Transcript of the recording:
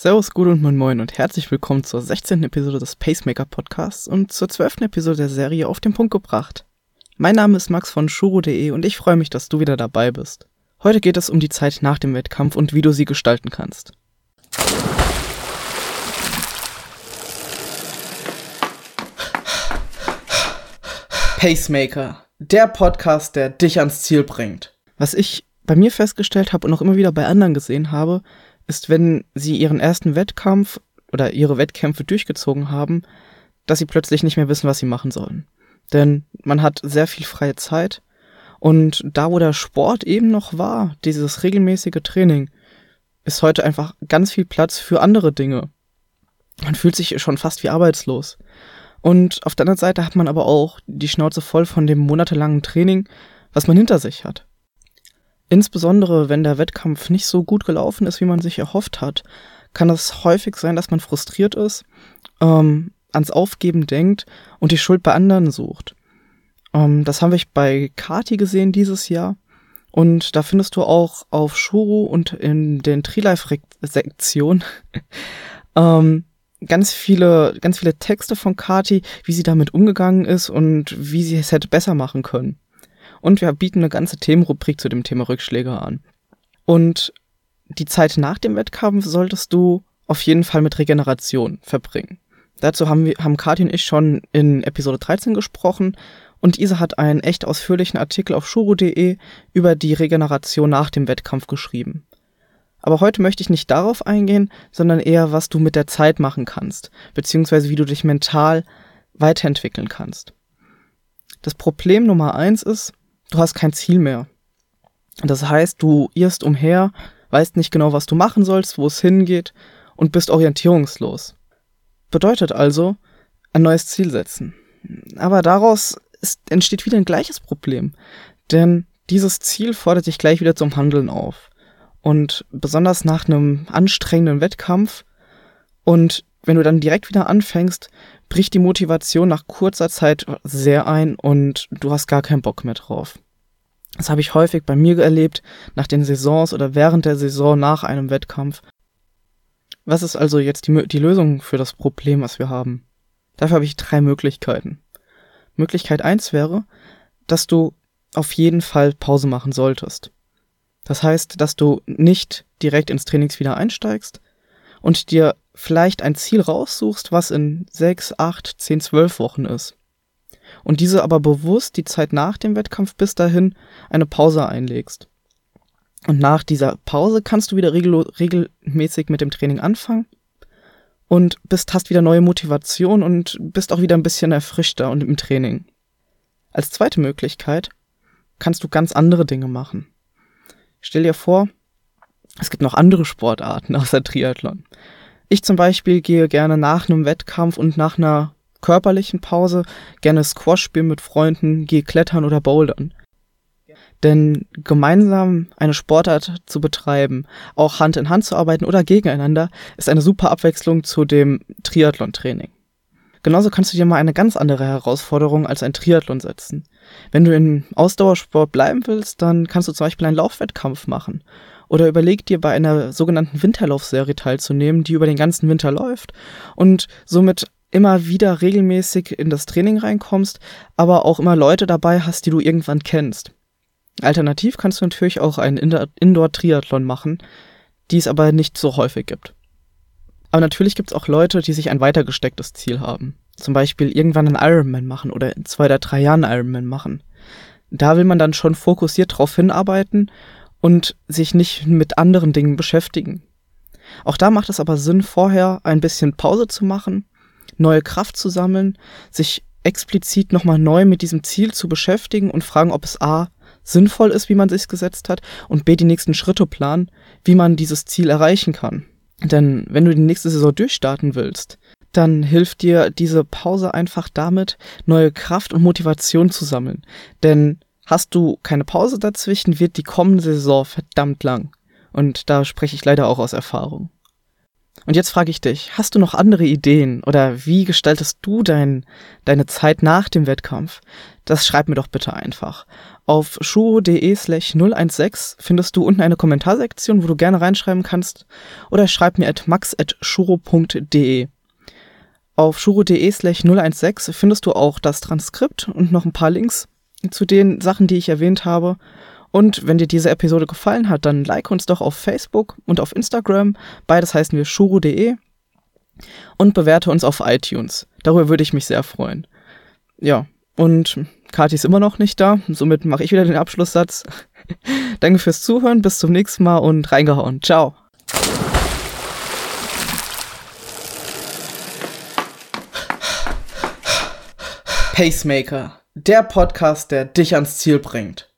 Servus, gut und moin moin und herzlich willkommen zur 16. Episode des Pacemaker Podcasts und zur 12. Episode der Serie auf den Punkt gebracht. Mein Name ist Max von Shuro.de und ich freue mich, dass du wieder dabei bist. Heute geht es um die Zeit nach dem Wettkampf und wie du sie gestalten kannst. Pacemaker, der Podcast, der dich ans Ziel bringt. Was ich bei mir festgestellt habe und auch immer wieder bei anderen gesehen habe, ist, wenn sie ihren ersten Wettkampf oder ihre Wettkämpfe durchgezogen haben, dass sie plötzlich nicht mehr wissen, was sie machen sollen. Denn man hat sehr viel freie Zeit und da, wo der Sport eben noch war, dieses regelmäßige Training, ist heute einfach ganz viel Platz für andere Dinge. Man fühlt sich schon fast wie arbeitslos. Und auf der anderen Seite hat man aber auch die Schnauze voll von dem monatelangen Training, was man hinter sich hat. Insbesondere wenn der Wettkampf nicht so gut gelaufen ist, wie man sich erhofft hat, kann es häufig sein, dass man frustriert ist, ähm, ans Aufgeben denkt und die Schuld bei anderen sucht. Ähm, das haben wir bei Kati gesehen dieses Jahr. Und da findest du auch auf Shuru und in den Trilife-Sektionen ähm, ganz viele, ganz viele Texte von Kati, wie sie damit umgegangen ist und wie sie es hätte besser machen können. Und wir bieten eine ganze Themenrubrik zu dem Thema Rückschläge an. Und die Zeit nach dem Wettkampf solltest du auf jeden Fall mit Regeneration verbringen. Dazu haben wir, haben Kati und ich schon in Episode 13 gesprochen und Isa hat einen echt ausführlichen Artikel auf shuro.de über die Regeneration nach dem Wettkampf geschrieben. Aber heute möchte ich nicht darauf eingehen, sondern eher, was du mit der Zeit machen kannst, beziehungsweise wie du dich mental weiterentwickeln kannst. Das Problem Nummer eins ist, du hast kein Ziel mehr. Das heißt, du irrst umher, weißt nicht genau, was du machen sollst, wo es hingeht und bist orientierungslos. Bedeutet also, ein neues Ziel setzen. Aber daraus ist, entsteht wieder ein gleiches Problem. Denn dieses Ziel fordert dich gleich wieder zum Handeln auf. Und besonders nach einem anstrengenden Wettkampf und wenn du dann direkt wieder anfängst, bricht die Motivation nach kurzer Zeit sehr ein und du hast gar keinen Bock mehr drauf. Das habe ich häufig bei mir erlebt, nach den Saisons oder während der Saison nach einem Wettkampf. Was ist also jetzt die, die Lösung für das Problem, was wir haben? Dafür habe ich drei Möglichkeiten. Möglichkeit eins wäre, dass du auf jeden Fall Pause machen solltest. Das heißt, dass du nicht direkt ins Trainings wieder einsteigst und dir vielleicht ein Ziel raussuchst, was in sechs, acht, zehn, zwölf Wochen ist. Und diese aber bewusst die Zeit nach dem Wettkampf bis dahin eine Pause einlegst. Und nach dieser Pause kannst du wieder regel regelmäßig mit dem Training anfangen und bist, hast wieder neue Motivation und bist auch wieder ein bisschen erfrischter und im Training. Als zweite Möglichkeit kannst du ganz andere Dinge machen. Stell dir vor, es gibt noch andere Sportarten außer Triathlon. Ich zum Beispiel gehe gerne nach einem Wettkampf und nach einer körperlichen Pause gerne Squash spielen mit Freunden, gehe klettern oder bouldern. Denn gemeinsam eine Sportart zu betreiben, auch Hand in Hand zu arbeiten oder gegeneinander, ist eine super Abwechslung zu dem Triathlon-Training. Genauso kannst du dir mal eine ganz andere Herausforderung als ein Triathlon setzen. Wenn du im Ausdauersport bleiben willst, dann kannst du zum Beispiel einen Laufwettkampf machen. Oder überleg dir bei einer sogenannten Winterlaufserie teilzunehmen, die über den ganzen Winter läuft und somit immer wieder regelmäßig in das Training reinkommst, aber auch immer Leute dabei hast, die du irgendwann kennst. Alternativ kannst du natürlich auch einen Indoor-Triathlon machen, die es aber nicht so häufig gibt. Aber natürlich gibt es auch Leute, die sich ein weiter gestecktes Ziel haben. Zum Beispiel irgendwann einen Ironman machen oder in zwei oder drei Jahren einen Ironman machen. Da will man dann schon fokussiert drauf hinarbeiten und sich nicht mit anderen Dingen beschäftigen. Auch da macht es aber Sinn, vorher ein bisschen Pause zu machen, neue Kraft zu sammeln, sich explizit nochmal neu mit diesem Ziel zu beschäftigen und fragen, ob es A sinnvoll ist, wie man sich gesetzt hat, und B die nächsten Schritte planen, wie man dieses Ziel erreichen kann. Denn wenn du die nächste Saison durchstarten willst, dann hilft dir diese Pause einfach damit, neue Kraft und Motivation zu sammeln. Denn hast du keine Pause dazwischen, wird die kommende Saison verdammt lang. Und da spreche ich leider auch aus Erfahrung. Und jetzt frage ich dich, hast du noch andere Ideen oder wie gestaltest du dein, deine Zeit nach dem Wettkampf? Das schreib mir doch bitte einfach. Auf shuro.de slash 016 findest du unten eine Kommentarsektion, wo du gerne reinschreiben kannst oder schreib mir at max at shuro.de. Auf shuro.de slash 016 findest du auch das Transkript und noch ein paar Links zu den Sachen, die ich erwähnt habe. Und wenn dir diese Episode gefallen hat, dann like uns doch auf Facebook und auf Instagram. Beides heißen wir shuru.de. Und bewerte uns auf iTunes. Darüber würde ich mich sehr freuen. Ja, und Kathi ist immer noch nicht da. Somit mache ich wieder den Abschlusssatz. Danke fürs Zuhören. Bis zum nächsten Mal und reingehauen. Ciao. Pacemaker, der Podcast, der dich ans Ziel bringt.